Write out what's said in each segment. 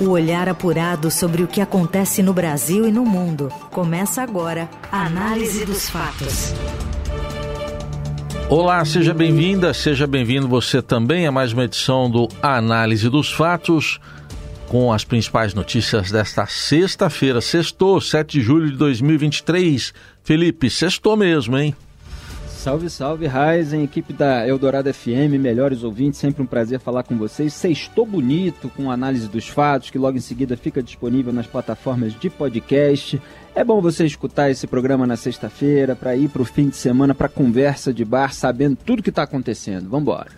O olhar apurado sobre o que acontece no Brasil e no mundo. Começa agora a Análise dos Fatos. Olá, seja bem-vinda, seja bem-vindo você também a mais uma edição do Análise dos Fatos, com as principais notícias desta sexta-feira, sextou, 7 de julho de 2023. Felipe, sextou mesmo, hein? Salve, salve, Ryzen, equipe da Eldorado FM, melhores ouvintes, sempre um prazer falar com vocês. Sextou bonito com análise dos fatos, que logo em seguida fica disponível nas plataformas de podcast. É bom você escutar esse programa na sexta-feira, para ir para o fim de semana, para conversa de bar, sabendo tudo que está acontecendo. Vamos embora.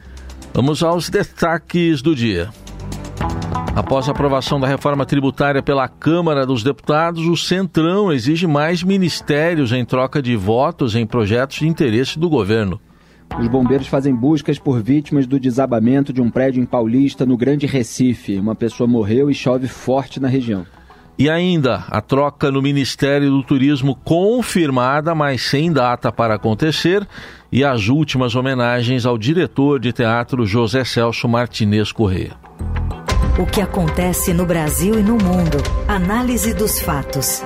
Vamos aos destaques do dia. Após a aprovação da reforma tributária pela Câmara dos Deputados, o Centrão exige mais ministérios em troca de votos em projetos de interesse do governo. Os bombeiros fazem buscas por vítimas do desabamento de um prédio em Paulista, no Grande Recife. Uma pessoa morreu e chove forte na região. E ainda a troca no Ministério do Turismo confirmada, mas sem data para acontecer, e as últimas homenagens ao diretor de teatro José Celso Martinez Corrêa. O que acontece no Brasil e no mundo. Análise dos fatos.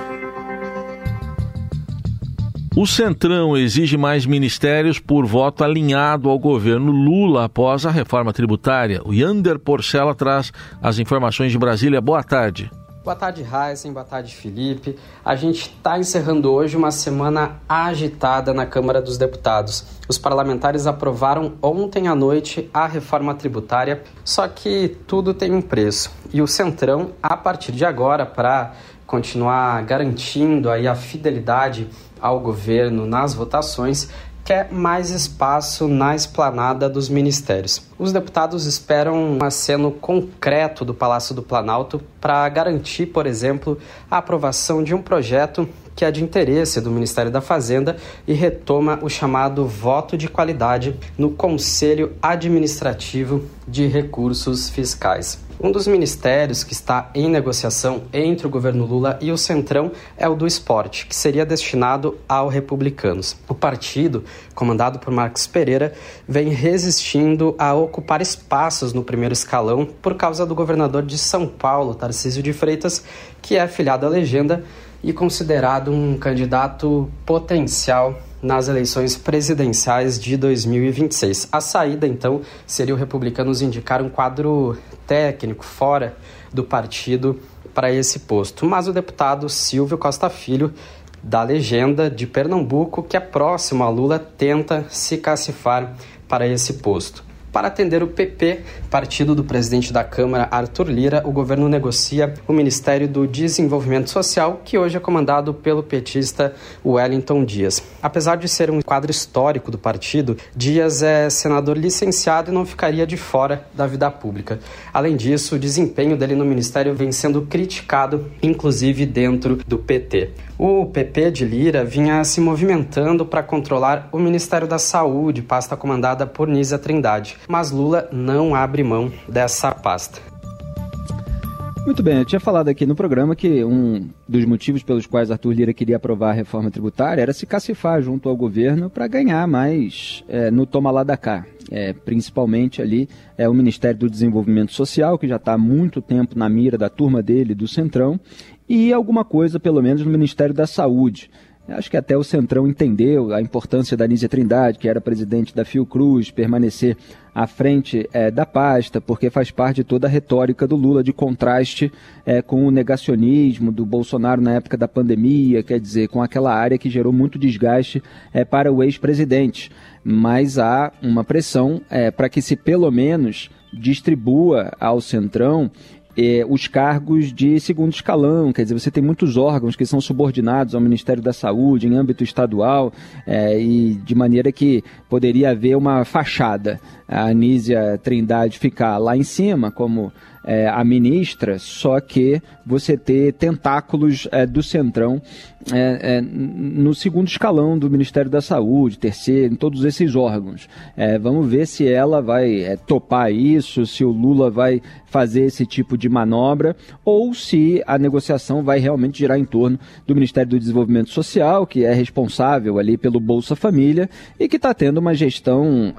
O Centrão exige mais ministérios por voto alinhado ao governo Lula após a reforma tributária. O Yander Porcela traz as informações de Brasília. Boa tarde. Boa tarde, Heisen. Boa tarde, Felipe. A gente está encerrando hoje uma semana agitada na Câmara dos Deputados. Os parlamentares aprovaram ontem à noite a reforma tributária, só que tudo tem um preço. E o Centrão, a partir de agora, para continuar garantindo aí a fidelidade ao governo nas votações, quer mais espaço na esplanada dos ministérios. Os deputados esperam um aceno concreto do Palácio do Planalto para garantir, por exemplo, a aprovação de um projeto que é de interesse do Ministério da Fazenda e retoma o chamado voto de qualidade no Conselho Administrativo de Recursos Fiscais. Um dos ministérios que está em negociação entre o governo Lula e o Centrão é o do esporte, que seria destinado ao Republicanos. O partido, comandado por Marcos Pereira, vem resistindo a ocupar espaços no primeiro escalão por causa do governador de São Paulo, Tarcísio de Freitas, que é afiliado à legenda e considerado um candidato potencial nas eleições presidenciais de 2026. A saída, então, seria o Republicanos indicar um quadro técnico fora do partido para esse posto. Mas o deputado Silvio Costa Filho, da legenda de Pernambuco, que é próximo a Lula, tenta se cacifar para esse posto. Para atender o PP, partido do presidente da Câmara, Arthur Lira, o governo negocia o Ministério do Desenvolvimento Social, que hoje é comandado pelo petista Wellington Dias. Apesar de ser um quadro histórico do partido, Dias é senador licenciado e não ficaria de fora da vida pública. Além disso, o desempenho dele no ministério vem sendo criticado, inclusive dentro do PT. O PP de Lira vinha se movimentando para controlar o Ministério da Saúde, pasta comandada por Nízia Trindade. Mas Lula não abre mão dessa pasta. Muito bem, eu tinha falado aqui no programa que um dos motivos pelos quais Arthur Lira queria aprovar a reforma tributária era se cacifar junto ao governo para ganhar mais é, no toma lá da cá. É, principalmente ali é o Ministério do Desenvolvimento Social, que já está há muito tempo na mira da turma dele, do Centrão, e alguma coisa, pelo menos, no Ministério da Saúde. Acho que até o Centrão entendeu a importância da Nízia Trindade, que era presidente da Fiocruz, permanecer à frente é, da pasta, porque faz parte de toda a retórica do Lula de contraste é, com o negacionismo do Bolsonaro na época da pandemia, quer dizer, com aquela área que gerou muito desgaste é, para o ex-presidente. Mas há uma pressão para que se pelo menos distribua ao Centrão é, os cargos de segundo escalão, quer dizer, você tem muitos órgãos que são subordinados ao Ministério da Saúde em âmbito estadual é, e de maneira que poderia haver uma fachada. A Anísia Trindade ficar lá em cima como é, a ministra, só que você ter tentáculos é, do Centrão é, é no segundo escalão do Ministério da Saúde, terceiro, em todos esses órgãos. É, vamos ver se ela vai é, topar isso, se o Lula vai fazer esse tipo de manobra, ou se a negociação vai realmente girar em torno do Ministério do Desenvolvimento Social, que é responsável ali pelo Bolsa Família e que está tendo uma gestão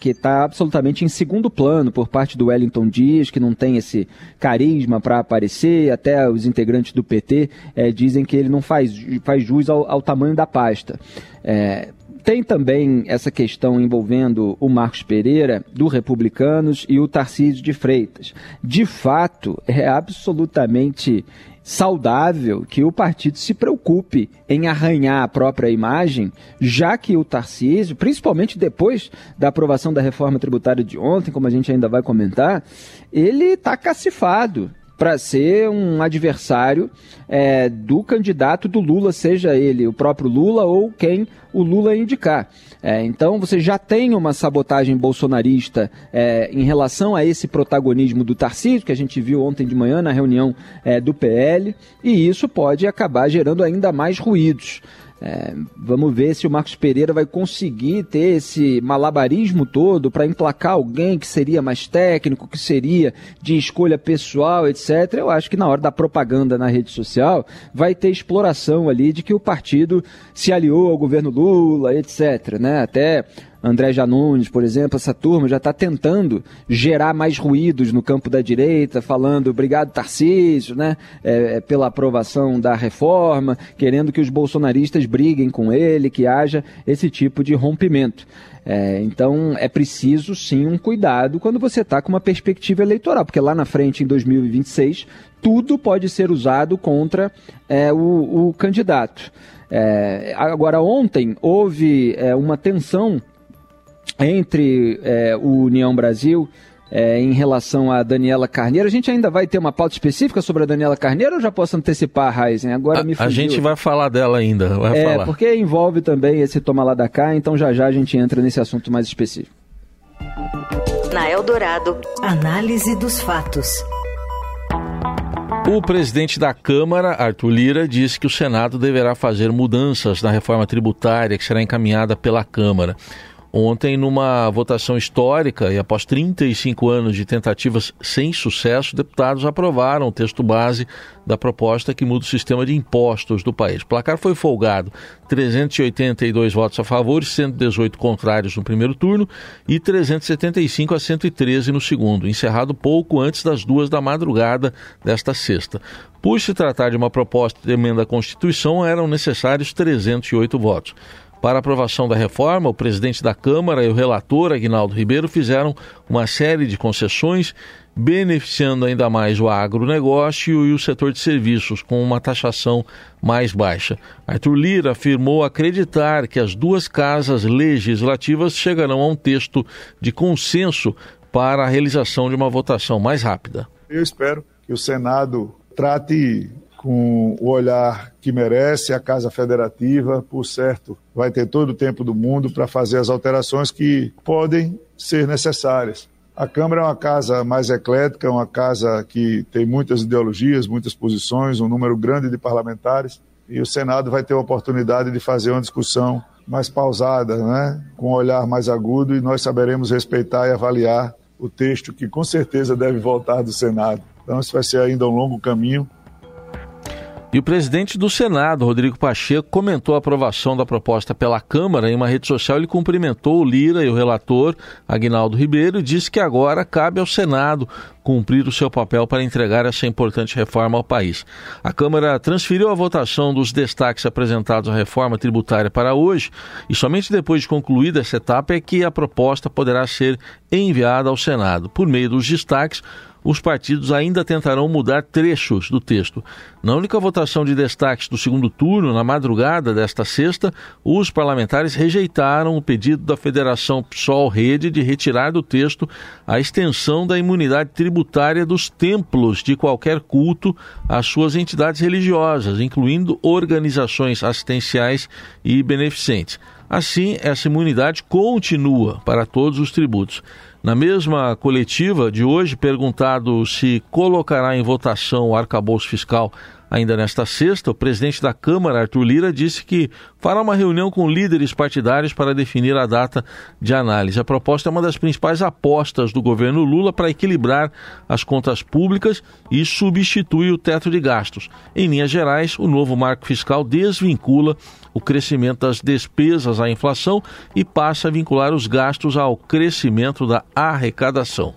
que está absolutamente em segundo plano por parte do Wellington Dias, que não tem esse carisma para aparecer, até os integrantes do PT é, dizem que ele não faz, faz jus ao, ao tamanho da pasta. É, tem também essa questão envolvendo o Marcos Pereira, do Republicanos, e o Tarcísio de Freitas. De fato, é absolutamente saudável que o partido se preocupe em arranhar a própria imagem, já que o Tarcísio, principalmente depois da aprovação da reforma tributária de ontem, como a gente ainda vai comentar, ele está cacifado para ser um adversário é, do candidato do Lula, seja ele o próprio Lula ou quem o Lula indicar. É, então você já tem uma sabotagem bolsonarista é, em relação a esse protagonismo do Tarcísio, que a gente viu ontem de manhã na reunião é, do PL, e isso pode acabar gerando ainda mais ruídos. É, vamos ver se o Marcos Pereira vai conseguir ter esse malabarismo todo para emplacar alguém que seria mais técnico, que seria de escolha pessoal, etc. Eu acho que na hora da propaganda na rede social vai ter exploração ali de que o partido se aliou ao governo Lula, etc. Né? Até André Janones, por exemplo, essa turma já está tentando gerar mais ruídos no campo da direita, falando obrigado Tarcísio, né, é, é, pela aprovação da reforma, querendo que os bolsonaristas briguem com ele, que haja esse tipo de rompimento. É, então é preciso sim um cuidado quando você está com uma perspectiva eleitoral, porque lá na frente, em 2026, tudo pode ser usado contra é, o, o, candidato. É, agora, ontem houve é, uma tensão entre é, o União Brasil é, em relação a Daniela Carneiro. A gente ainda vai ter uma pauta específica sobre a Daniela Carneiro ou já posso antecipar, Raizen? Agora a, me fugiu. A gente vai falar dela ainda. Vai é, falar. porque envolve também esse toma lá da cá, então já já a gente entra nesse assunto mais específico. Na Eldorado, análise dos fatos. O presidente da Câmara, Arthur Lira, disse que o Senado deverá fazer mudanças na reforma tributária que será encaminhada pela Câmara. Ontem, numa votação histórica e após 35 anos de tentativas sem sucesso, deputados aprovaram o texto base da proposta que muda o sistema de impostos do país. O placar foi folgado: 382 votos a favor e 118 contrários no primeiro turno e 375 a 113 no segundo, encerrado pouco antes das duas da madrugada desta sexta. Por se tratar de uma proposta de emenda à Constituição, eram necessários 308 votos. Para aprovação da reforma, o presidente da Câmara e o relator, Aguinaldo Ribeiro, fizeram uma série de concessões, beneficiando ainda mais o agronegócio e o setor de serviços, com uma taxação mais baixa. Arthur Lira afirmou acreditar que as duas casas legislativas chegarão a um texto de consenso para a realização de uma votação mais rápida. Eu espero que o Senado trate com o olhar que merece a Casa Federativa, por certo, vai ter todo o tempo do mundo para fazer as alterações que podem ser necessárias. A Câmara é uma casa mais eclética, uma casa que tem muitas ideologias, muitas posições, um número grande de parlamentares, e o Senado vai ter a oportunidade de fazer uma discussão mais pausada, né? com um olhar mais agudo, e nós saberemos respeitar e avaliar o texto que com certeza deve voltar do Senado. Então, isso vai ser ainda um longo caminho, e o presidente do Senado, Rodrigo Pacheco, comentou a aprovação da proposta pela Câmara. Em uma rede social, ele cumprimentou o Lira e o relator, Aguinaldo Ribeiro, e disse que agora cabe ao Senado cumprir o seu papel para entregar essa importante reforma ao país. A Câmara transferiu a votação dos destaques apresentados à reforma tributária para hoje, e somente depois de concluída essa etapa é que a proposta poderá ser enviada ao Senado. Por meio dos destaques, os partidos ainda tentarão mudar trechos do texto. Na única votação de destaques do segundo turno, na madrugada desta sexta, os parlamentares rejeitaram o pedido da Federação PSOL-Rede de retirar do texto a extensão da imunidade tributária dos templos de qualquer culto às suas entidades religiosas, incluindo organizações assistenciais e beneficentes. Assim, essa imunidade continua para todos os tributos. Na mesma coletiva de hoje, perguntado se colocará em votação o arcabouço fiscal Ainda nesta sexta, o presidente da Câmara, Arthur Lira, disse que fará uma reunião com líderes partidários para definir a data de análise. A proposta é uma das principais apostas do governo Lula para equilibrar as contas públicas e substitui o teto de gastos. Em linhas gerais, o novo marco fiscal desvincula o crescimento das despesas à inflação e passa a vincular os gastos ao crescimento da arrecadação.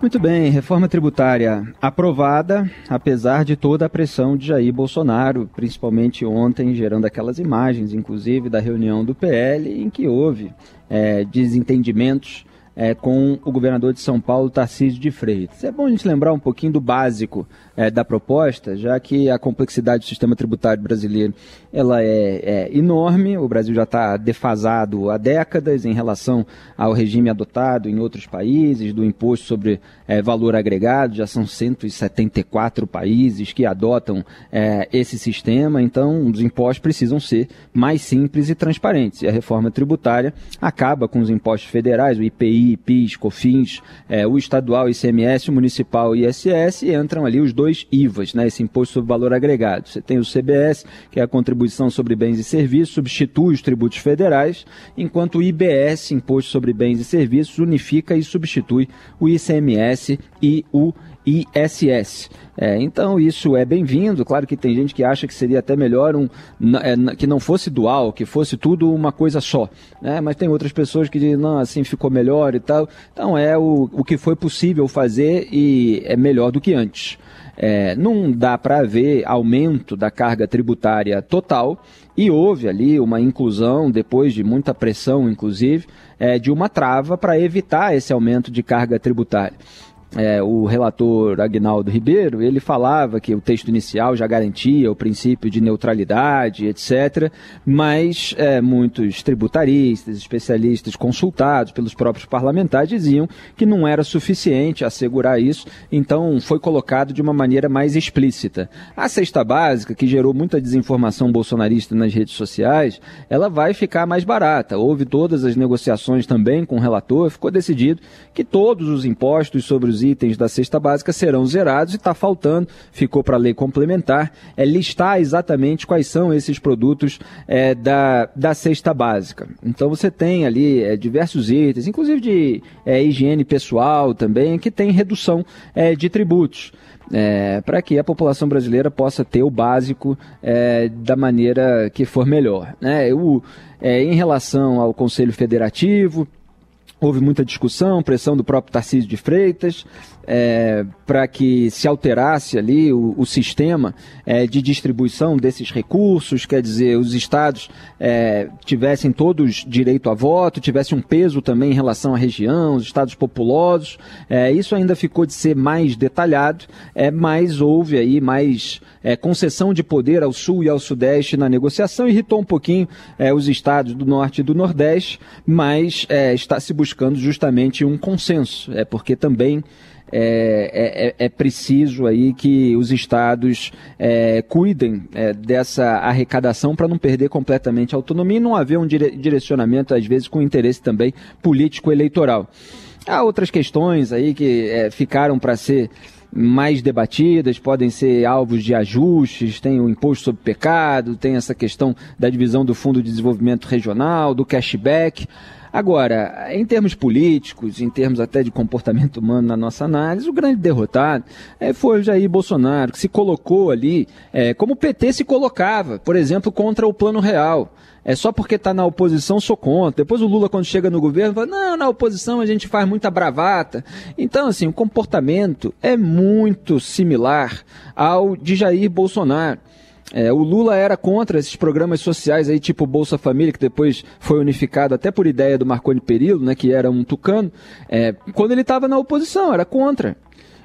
Muito bem, reforma tributária aprovada, apesar de toda a pressão de Jair Bolsonaro, principalmente ontem, gerando aquelas imagens, inclusive, da reunião do PL, em que houve é, desentendimentos é, com o governador de São Paulo, Tarcísio de Freitas. É bom a gente lembrar um pouquinho do básico é, da proposta, já que a complexidade do sistema tributário brasileiro ela é, é enorme, o Brasil já está defasado há décadas em relação ao regime adotado em outros países, do imposto sobre é, valor agregado, já são 174 países que adotam é, esse sistema, então os impostos precisam ser mais simples e transparentes. E a reforma tributária acaba com os impostos federais, o IPI, PIS, COFINS, é, o estadual ICMS, o municipal ISS, e entram ali os dois IVAs, né, esse Imposto sobre Valor Agregado. Você tem o CBS, que é a contribuição sobre bens e serviços, substitui os tributos federais, enquanto o IBS, Imposto sobre Bens e Serviços, unifica e substitui o ICMS e o ISS. É, então isso é bem-vindo. Claro que tem gente que acha que seria até melhor um, é, que não fosse dual, que fosse tudo uma coisa só. Né? Mas tem outras pessoas que dizem, não, assim ficou melhor e tal. Então é o, o que foi possível fazer e é melhor do que antes. É, não dá para haver aumento da carga tributária total e houve ali uma inclusão, depois de muita pressão, inclusive, é, de uma trava para evitar esse aumento de carga tributária é, o relator Agnaldo Ribeiro, ele falava que o texto inicial já garantia o princípio de neutralidade, etc., mas é, muitos tributaristas, especialistas consultados pelos próprios parlamentares diziam que não era suficiente assegurar isso, então foi colocado de uma maneira mais explícita. A cesta básica, que gerou muita desinformação bolsonarista nas redes sociais, ela vai ficar mais barata. Houve todas as negociações também com o relator, ficou decidido que todos os impostos sobre os itens da cesta básica serão zerados e está faltando, ficou para a lei complementar, é listar exatamente quais são esses produtos é, da, da cesta básica. Então você tem ali é, diversos itens, inclusive de é, higiene pessoal também, que tem redução é, de tributos. É, para que a população brasileira possa ter o básico é, da maneira que for melhor. Né? É, em relação ao Conselho Federativo, Houve muita discussão, pressão do próprio Tarcísio de Freitas, é, para que se alterasse ali o, o sistema é, de distribuição desses recursos, quer dizer, os estados é, tivessem todos direito a voto, tivessem um peso também em relação à região, os estados populosos. É, isso ainda ficou de ser mais detalhado, é, mas houve aí mais é, concessão de poder ao sul e ao sudeste na negociação, irritou um pouquinho é, os estados do norte e do nordeste, mas está se buscando justamente um consenso, é porque também é, é, é, preciso aí que os estados é, cuidem é, dessa arrecadação para não perder completamente a autonomia e não haver um dire direcionamento, às vezes, com interesse também político-eleitoral. Há outras questões aí que é, ficaram para ser mais debatidas, podem ser alvos de ajustes, tem o imposto sobre pecado, tem essa questão da divisão do Fundo de Desenvolvimento Regional, do cashback. Agora, em termos políticos, em termos até de comportamento humano na nossa análise, o grande derrotado é, foi o Jair Bolsonaro, que se colocou ali é, como o PT se colocava, por exemplo, contra o Plano Real. É só porque está na oposição, sou contra. Depois o Lula, quando chega no governo, fala: não, na oposição a gente faz muita bravata. Então, assim, o comportamento é muito similar ao de Jair Bolsonaro. É, o Lula era contra esses programas sociais aí, tipo Bolsa Família, que depois foi unificado até por ideia do Marconi Perillo, né, que era um tucano, é, quando ele estava na oposição, era contra.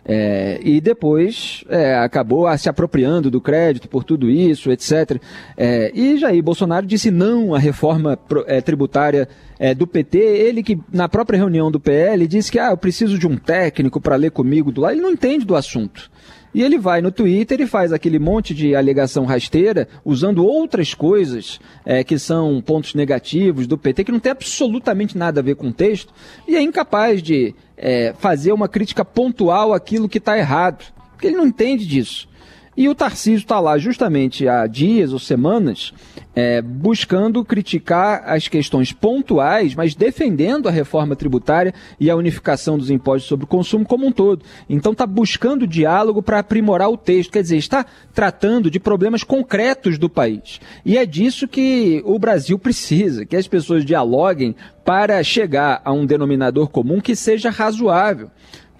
É, e depois é, acabou se apropriando do crédito por tudo isso, etc. É, e Jair Bolsonaro disse não à reforma é, tributária é, do PT. Ele que, na própria reunião do PL, disse que ah, eu preciso de um técnico para ler comigo do lado. Ele não entende do assunto. E ele vai no Twitter e faz aquele monte de alegação rasteira, usando outras coisas é, que são pontos negativos do PT, que não tem absolutamente nada a ver com o texto, e é incapaz de é, fazer uma crítica pontual àquilo que está errado, porque ele não entende disso. E o Tarcísio está lá justamente há dias ou semanas é, buscando criticar as questões pontuais, mas defendendo a reforma tributária e a unificação dos impostos sobre o consumo como um todo. Então está buscando diálogo para aprimorar o texto, quer dizer, está tratando de problemas concretos do país. E é disso que o Brasil precisa, que as pessoas dialoguem para chegar a um denominador comum que seja razoável.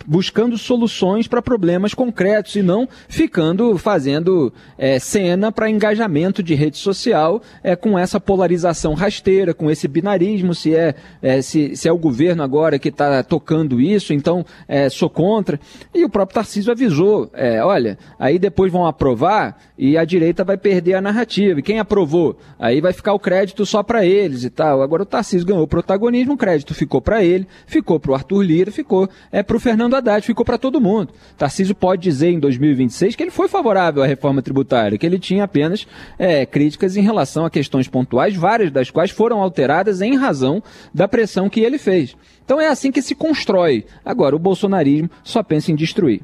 Buscando soluções para problemas concretos e não ficando fazendo é, cena para engajamento de rede social é, com essa polarização rasteira, com esse binarismo, se é, é se, se, é o governo agora que está tocando isso, então é, sou contra. E o próprio Tarcísio avisou, é, olha, aí depois vão aprovar e a direita vai perder a narrativa. E quem aprovou? Aí vai ficar o crédito só para eles e tal. Agora o Tarcísio ganhou protagonismo, o crédito ficou para ele, ficou para o Arthur Lira, ficou é, para o Fernando Haddad, ficou para todo mundo. Tarcísio pode dizer em 2026 que ele foi favorável à reforma tributária, que ele tinha apenas é, críticas em relação a questões pontuais, várias das quais foram alteradas em razão da pressão que ele fez. Então é assim que se constrói. Agora, o bolsonarismo só pensa em destruir.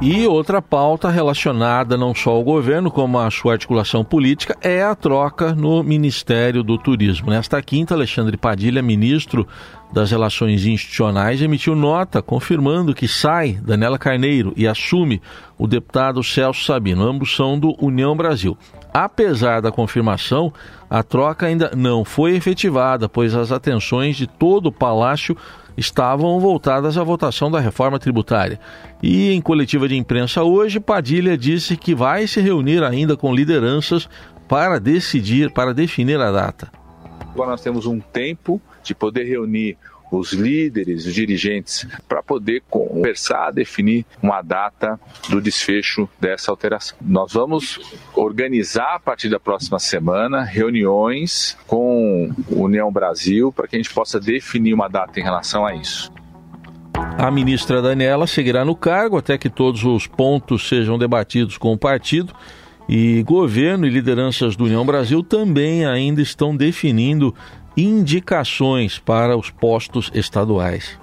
E outra pauta relacionada não só ao governo, como à sua articulação política, é a troca no Ministério do Turismo. Nesta quinta, Alexandre Padilha, ministro das Relações Institucionais, emitiu nota confirmando que sai Daniela Carneiro e assume o deputado Celso Sabino. Ambos são do União Brasil. Apesar da confirmação, a troca ainda não foi efetivada, pois as atenções de todo o Palácio estavam voltadas à votação da reforma tributária. E em coletiva de imprensa hoje, Padilha disse que vai se reunir ainda com lideranças para decidir, para definir a data. Agora nós temos um tempo de poder reunir os líderes, os dirigentes, para poder conversar, definir uma data do desfecho dessa alteração. Nós vamos organizar a partir da próxima semana reuniões com União Brasil para que a gente possa definir uma data em relação a isso. A ministra Daniela seguirá no cargo até que todos os pontos sejam debatidos com o partido. E governo e lideranças do União Brasil também ainda estão definindo indicações para os postos estaduais.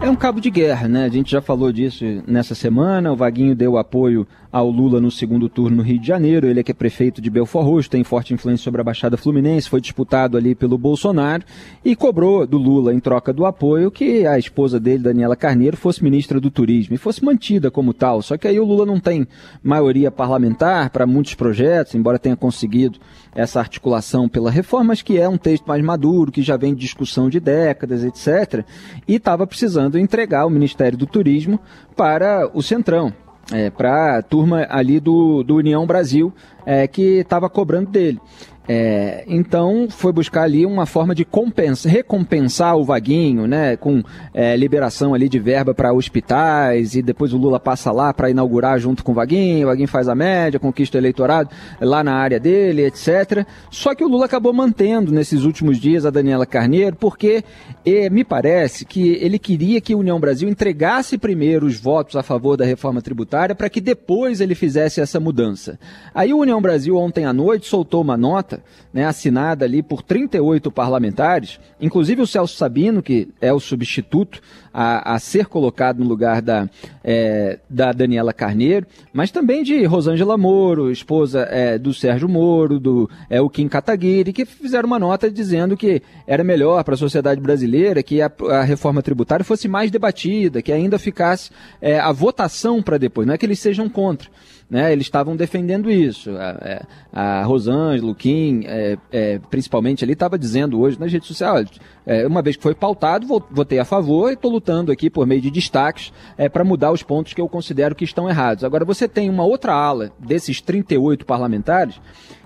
É um cabo de guerra, né? A gente já falou disso nessa semana. O Vaguinho deu apoio ao Lula no segundo turno no Rio de Janeiro. Ele é que é prefeito de Belfort Roxo, tem forte influência sobre a Baixada Fluminense, foi disputado ali pelo Bolsonaro e cobrou do Lula, em troca do apoio, que a esposa dele, Daniela Carneiro, fosse ministra do Turismo e fosse mantida como tal. Só que aí o Lula não tem maioria parlamentar para muitos projetos, embora tenha conseguido essa articulação pela reforma, mas que é um texto mais maduro, que já vem de discussão de décadas, etc. E estava precisando entregar o Ministério do Turismo para o Centrão é, para a turma ali do, do União Brasil, é, que estava cobrando dele. É, então foi buscar ali uma forma de compensa, recompensar o Vaguinho, né, com é, liberação ali de verba para hospitais e depois o Lula passa lá para inaugurar junto com o Vaguinho, o Vaguinho faz a média, conquista o eleitorado lá na área dele, etc. Só que o Lula acabou mantendo nesses últimos dias a Daniela Carneiro porque é, me parece que ele queria que a União Brasil entregasse primeiro os votos a favor da reforma tributária para que depois ele fizesse essa mudança. Aí o União Brasil ontem à noite soltou uma nota nota né, assinada ali por 38 parlamentares, inclusive o Celso Sabino, que é o substituto a, a ser colocado no lugar da, é, da Daniela Carneiro, mas também de Rosângela Moro, esposa é, do Sérgio Moro, do é, o Kim Kataguiri, que fizeram uma nota dizendo que era melhor para a sociedade brasileira que a, a, reforma tributária fosse mais debatida, que ainda ficasse é, a votação para depois, não é que eles sejam contra né, eles estavam defendendo isso. A, é, a Rosângela, o Kim, é, é, principalmente ali, estava dizendo hoje nas redes sociais, é, uma vez que foi pautado, votei a favor e estou lutando aqui por meio de destaques é, para mudar os pontos que eu considero que estão errados. Agora, você tem uma outra ala desses 38 parlamentares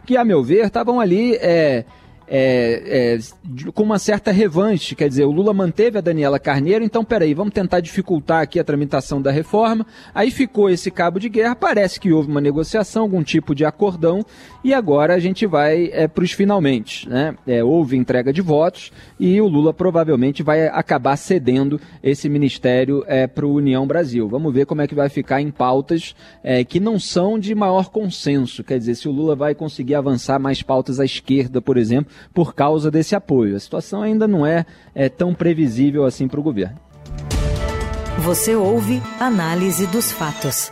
que, a meu ver, estavam ali é, é, é, com uma certa revanche. Quer dizer, o Lula manteve a Daniela Carneiro, então peraí, vamos tentar dificultar aqui a tramitação da reforma. Aí ficou esse cabo de guerra, parece que houve uma negociação, algum tipo de acordão, e agora a gente vai é, para os finalmente. Né? É, houve entrega de votos e o Lula provavelmente vai acabar cedendo esse ministério é, para o União Brasil. Vamos ver como é que vai ficar em pautas é, que não são de maior consenso. Quer dizer, se o Lula vai conseguir avançar mais pautas à esquerda, por exemplo, por causa desse apoio. A situação ainda não é, é tão previsível assim para o governo. Você ouve Análise dos Fatos.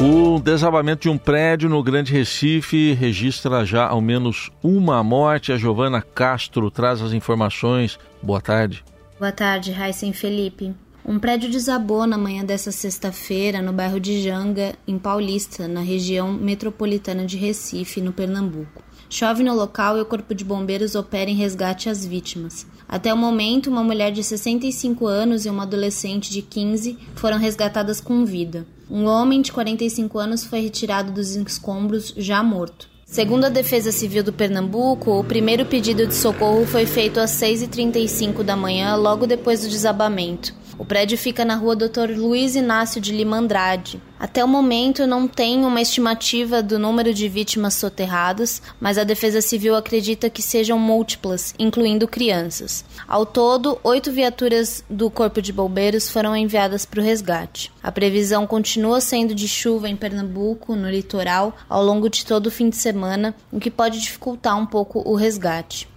O desabamento de um prédio no Grande Recife registra já ao menos uma morte. A Giovana Castro traz as informações. Boa tarde. Boa tarde, Raíssen Felipe. Um prédio desabou na manhã dessa sexta-feira no bairro de Janga, em Paulista, na região metropolitana de Recife, no Pernambuco. chove no local e o Corpo de Bombeiros opera em resgate às vítimas. Até o momento, uma mulher de 65 anos e uma adolescente de 15 foram resgatadas com vida. Um homem de 45 anos foi retirado dos escombros já morto. Segundo a Defesa Civil do Pernambuco, o primeiro pedido de socorro foi feito às 6h35 da manhã, logo depois do desabamento. O prédio fica na rua Dr. Luiz Inácio de Lima Andrade. Até o momento não tem uma estimativa do número de vítimas soterradas, mas a Defesa Civil acredita que sejam múltiplas, incluindo crianças. Ao todo, oito viaturas do Corpo de Bombeiros foram enviadas para o resgate. A previsão continua sendo de chuva em Pernambuco, no litoral, ao longo de todo o fim de semana, o que pode dificultar um pouco o resgate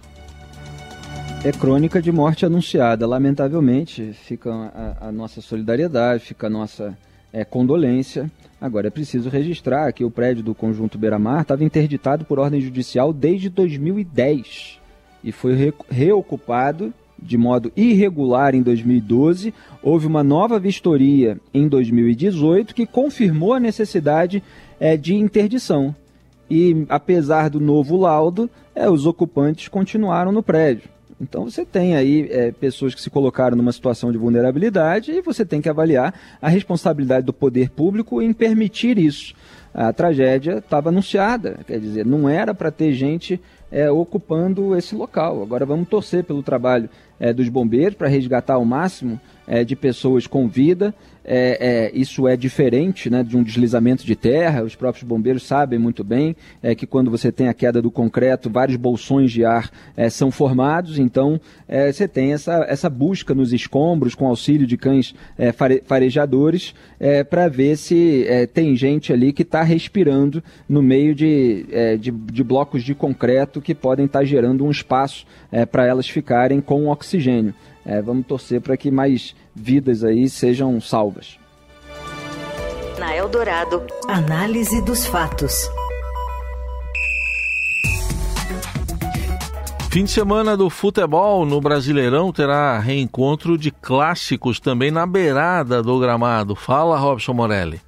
é crônica de morte anunciada. Lamentavelmente, fica a, a nossa solidariedade, fica a nossa é, condolência. Agora, é preciso registrar que o prédio do Conjunto Beira-Mar estava interditado por ordem judicial desde 2010 e foi re reocupado de modo irregular em 2012. Houve uma nova vistoria em 2018 que confirmou a necessidade é, de interdição. E, apesar do novo laudo, é, os ocupantes continuaram no prédio. Então você tem aí é, pessoas que se colocaram numa situação de vulnerabilidade e você tem que avaliar a responsabilidade do poder público em permitir isso. A tragédia estava anunciada, quer dizer, não era para ter gente é, ocupando esse local. Agora vamos torcer pelo trabalho é, dos bombeiros para resgatar o máximo é, de pessoas com vida é, é, isso é diferente né, de um deslizamento de terra. Os próprios bombeiros sabem muito bem é, que quando você tem a queda do concreto, vários bolsões de ar é, são formados. Então, é, você tem essa, essa busca nos escombros com auxílio de cães é, fare, farejadores para ver se tem gente ali que está respirando no meio de, de, de, blocos de concreto que podem estar tá gerando um espaço para elas ficarem com oxigênio. Vamos torcer para que mais vidas aí sejam salvas. Na Eldorado, análise dos fatos. Fim de semana do futebol no Brasileirão terá reencontro de clássicos também na beirada do gramado. Fala, Robson Morelli.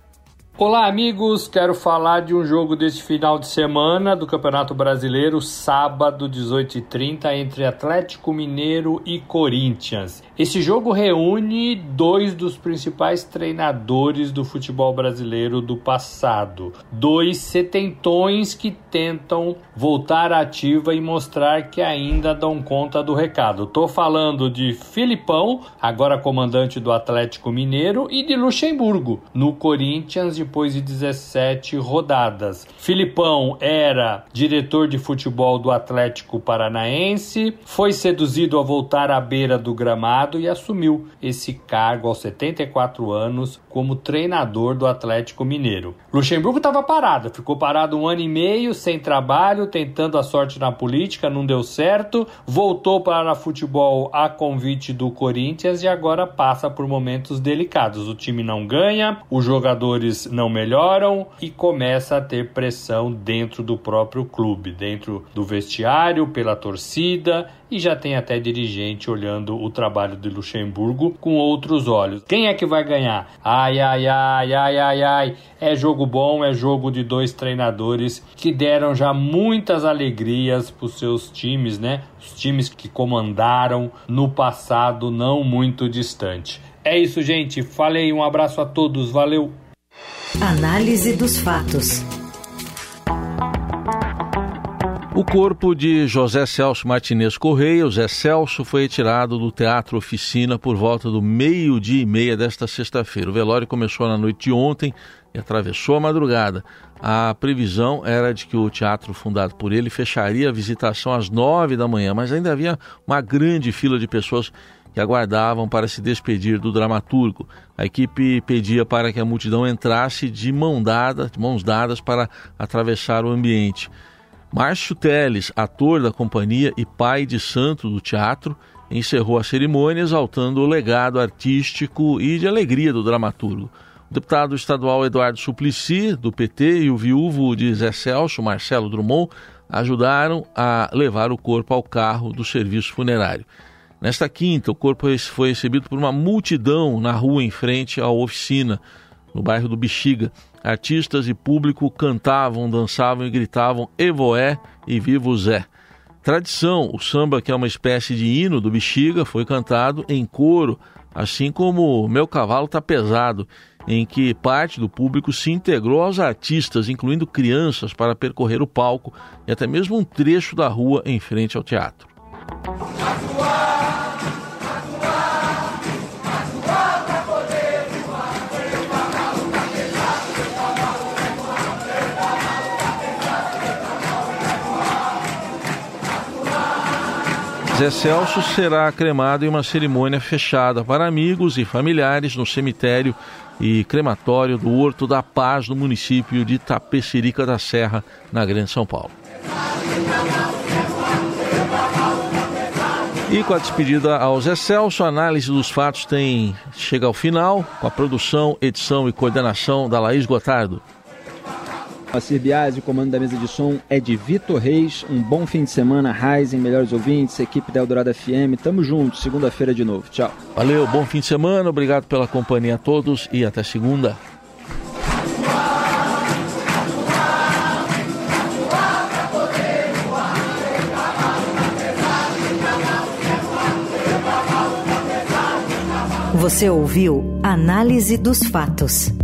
Olá, amigos. Quero falar de um jogo deste final de semana do Campeonato Brasileiro, sábado, 18h30, entre Atlético Mineiro e Corinthians. Esse jogo reúne dois dos principais treinadores do futebol brasileiro do passado. Dois setentões que tentam voltar à ativa e mostrar que ainda dão conta do recado. Tô falando de Filipão, agora comandante do Atlético Mineiro, e de Luxemburgo, no Corinthians de depois de 17 rodadas. Filipão era diretor de futebol do Atlético Paranaense, foi seduzido a voltar à beira do gramado e assumiu esse cargo aos 74 anos como treinador do Atlético Mineiro. Luxemburgo estava parado, ficou parado um ano e meio sem trabalho, tentando a sorte na política, não deu certo, voltou para futebol a convite do Corinthians e agora passa por momentos delicados. O time não ganha, os jogadores não melhoram e começa a ter pressão dentro do próprio clube, dentro do vestiário, pela torcida e já tem até dirigente olhando o trabalho de Luxemburgo com outros olhos. Quem é que vai ganhar? Ai, ai, ai, ai, ai, ai. É jogo bom, é jogo de dois treinadores que deram já muitas alegrias para os seus times, né? Os times que comandaram no passado não muito distante. É isso, gente. Falei, um abraço a todos. Valeu! Análise dos fatos. O corpo de José Celso Martinez Correia, o Zé Celso, foi retirado do Teatro Oficina por volta do meio-dia e meia desta sexta-feira. O velório começou na noite de ontem e atravessou a madrugada. A previsão era de que o teatro fundado por ele fecharia a visitação às nove da manhã, mas ainda havia uma grande fila de pessoas que aguardavam para se despedir do dramaturgo. A equipe pedia para que a multidão entrasse de mão dada, de mãos dadas para atravessar o ambiente. Márcio Teles, ator da companhia e pai de santo do teatro, encerrou a cerimônia exaltando o legado artístico e de alegria do dramaturgo. O deputado estadual Eduardo Suplicy, do PT, e o viúvo de Zé Celso, Marcelo Drummond, ajudaram a levar o corpo ao carro do serviço funerário. Nesta quinta, o corpo foi recebido por uma multidão na rua em frente à oficina, no bairro do Bexiga. artistas e público cantavam, dançavam e gritavam Evoé e Vivo Zé. Tradição, o samba, que é uma espécie de hino do Bexiga, foi cantado em coro, assim como Meu Cavalo Tá Pesado, em que parte do público se integrou aos artistas, incluindo crianças, para percorrer o palco e até mesmo um trecho da rua em frente ao teatro. Zé Celso será cremado em uma cerimônia fechada para amigos e familiares no cemitério e crematório do Horto da Paz, no município de Tapecerica da Serra, na Grande São Paulo. E com a despedida ao Zé Celso, a análise dos fatos tem chega ao final, com a produção, edição e coordenação da Laís Gotardo. Moacir Biasi, o comando da mesa de som é de Vitor Reis. Um bom fim de semana, Ryzen, melhores ouvintes, equipe da Eldorado FM. Tamo junto, segunda-feira de novo. Tchau. Valeu, bom fim de semana, obrigado pela companhia a todos e até segunda. Você ouviu Análise dos Fatos.